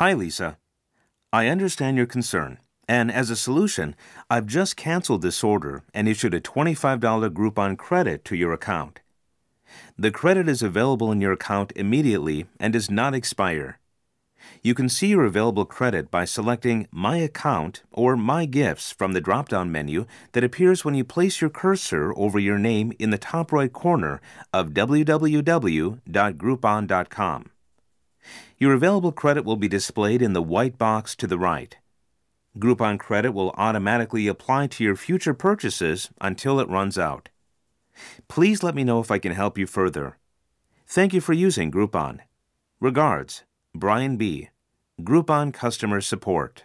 Hi, Lisa. I understand your concern, and as a solution, I've just canceled this order and issued a $25 Groupon credit to your account. The credit is available in your account immediately and does not expire. You can see your available credit by selecting My Account or My Gifts from the drop down menu that appears when you place your cursor over your name in the top right corner of www.groupon.com. Your available credit will be displayed in the white box to the right. Groupon credit will automatically apply to your future purchases until it runs out. Please let me know if I can help you further. Thank you for using Groupon. Regards, Brian B., Groupon Customer Support.